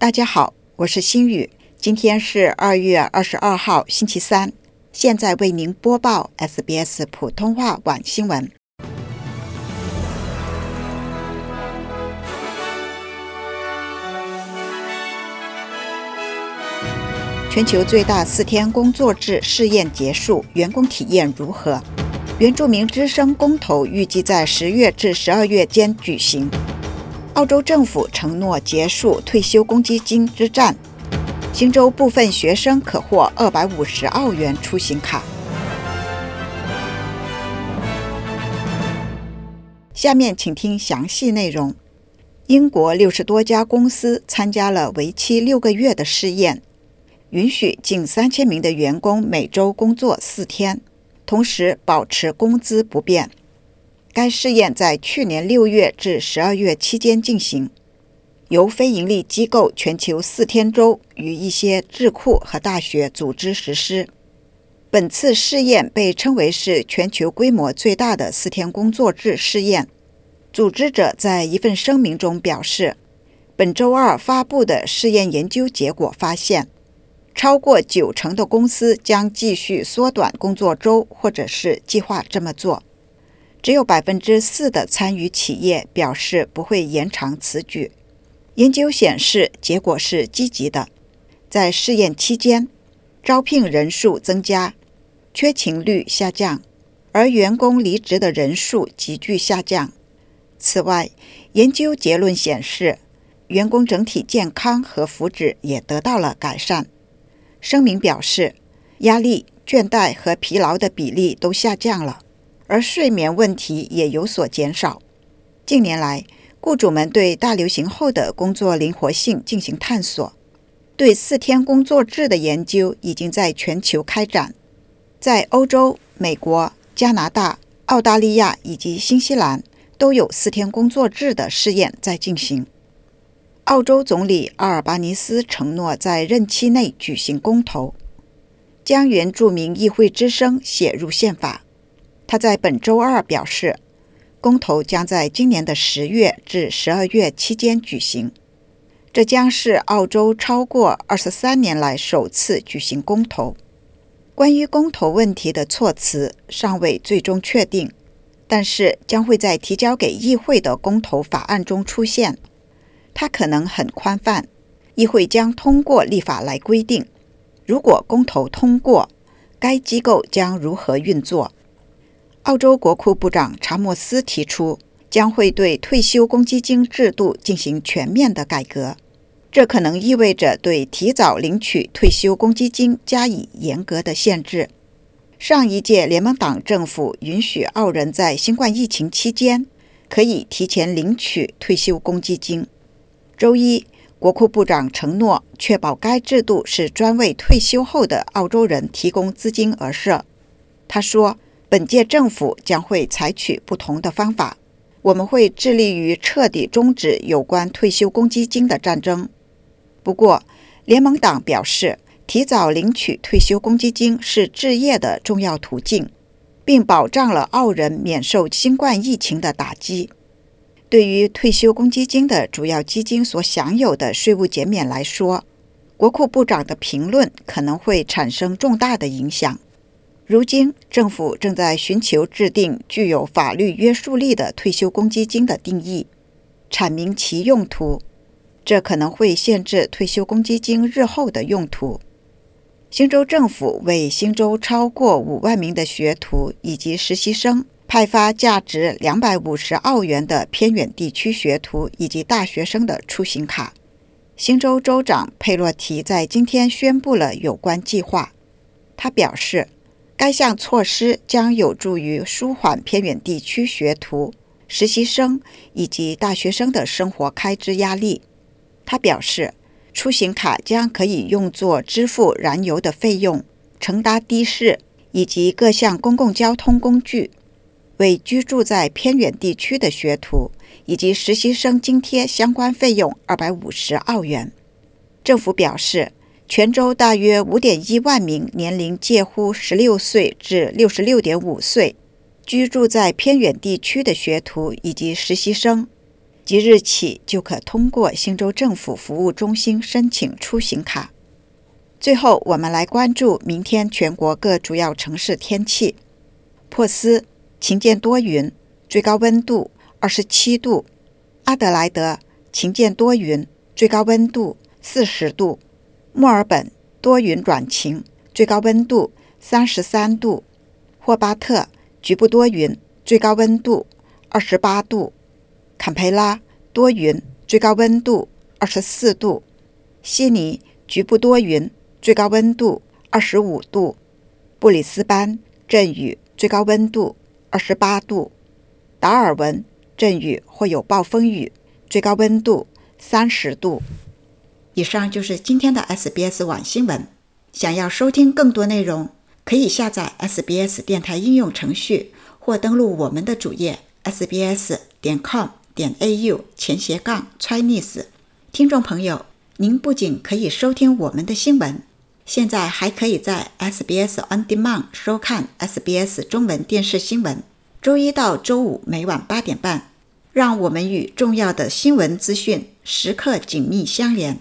大家好，我是心雨，今天是二月二十二号，星期三。现在为您播报 SBS 普通话晚新闻。全球最大四天工作制试验结束，员工体验如何？原住民之声公投预计在十月至十二月间举行。澳洲政府承诺结束退休公积金之战。新州部分学生可获二百五十澳元出行卡。下面请听详细内容。英国六十多家公司参加了为期六个月的试验，允许近三千名的员工每周工作四天，同时保持工资不变。该试验在去年六月至十二月期间进行，由非营利机构全球四天周与一些智库和大学组织实施。本次试验被称为是全球规模最大的四天工作制试验。组织者在一份声明中表示，本周二发布的试验研究结果发现，超过九成的公司将继续缩短工作周，或者是计划这么做。只有百分之四的参与企业表示不会延长此举。研究显示，结果是积极的。在试验期间，招聘人数增加，缺勤率下降，而员工离职的人数急剧下降。此外，研究结论显示，员工整体健康和福祉也得到了改善。声明表示，压力、倦怠和疲劳的比例都下降了。而睡眠问题也有所减少。近年来，雇主们对大流行后的工作灵活性进行探索。对四天工作制的研究已经在全球开展，在欧洲、美国、加拿大、澳大利亚以及新西兰都有四天工作制的试验在进行。澳洲总理阿尔巴尼斯承诺在任期内举行公投，将原住民议会之声写入宪法。他在本周二表示，公投将在今年的十月至十二月期间举行。这将是澳洲超过二十三年来首次举行公投。关于公投问题的措辞尚未最终确定，但是将会在提交给议会的公投法案中出现。它可能很宽泛，议会将通过立法来规定，如果公投通过，该机构将如何运作。澳洲国库部长查莫斯提出，将会对退休公积金制度进行全面的改革。这可能意味着对提早领取退休公积金加以严格的限制。上一届联盟党政府允许澳人在新冠疫情期间可以提前领取退休公积金。周一，国库部长承诺确保该制度是专为退休后的澳洲人提供资金而设。他说。本届政府将会采取不同的方法。我们会致力于彻底终止有关退休公积金的战争。不过，联盟党表示，提早领取退休公积金是置业的重要途径，并保障了澳人免受新冠疫情的打击。对于退休公积金的主要基金所享有的税务减免来说，国库部长的评论可能会产生重大的影响。如今，政府正在寻求制定具有法律约束力的退休公积金的定义，阐明其用途。这可能会限制退休公积金日后的用途。新州政府为新州超过五万名的学徒以及实习生派发价值两百五十澳元的偏远地区学徒以及大学生的出行卡。新州州长佩洛提在今天宣布了有关计划。他表示。该项措施将有助于舒缓偏远地区学徒、实习生以及大学生的生活开支压力。他表示，出行卡将可以用作支付燃油的费用、乘搭的士以及各项公共交通工具，为居住在偏远地区的学徒以及实习生津贴相关费用二百五十澳元。政府表示。全州大约五点一万名年龄介乎十六岁至六十六点五岁、居住在偏远地区的学徒以及实习生，即日起就可通过新州政府服务中心申请出行卡。最后，我们来关注明天全国各主要城市天气：珀斯晴间多云，最高温度二十七度；阿德莱德晴间多云，最高温度四十度；墨尔本多云转晴，最高温度三十三度；霍巴特局部多云，最高温度二十八度；坎培拉多云，最高温度二十四度；悉尼局部多云。最高温度二十五度，布里斯班阵雨，最高温度二十八度；达尔文阵雨或有暴风雨，最高温度三十度。以上就是今天的 SBS 网新闻。想要收听更多内容，可以下载 SBS 电台应用程序，或登录我们的主页 sbs 点 com 点 au 前斜杠 Chinese。听众朋友，您不仅可以收听我们的新闻。现在还可以在 SBS On Demand 收看 SBS 中文电视新闻，周一到周五每晚八点半，让我们与重要的新闻资讯时刻紧密相连。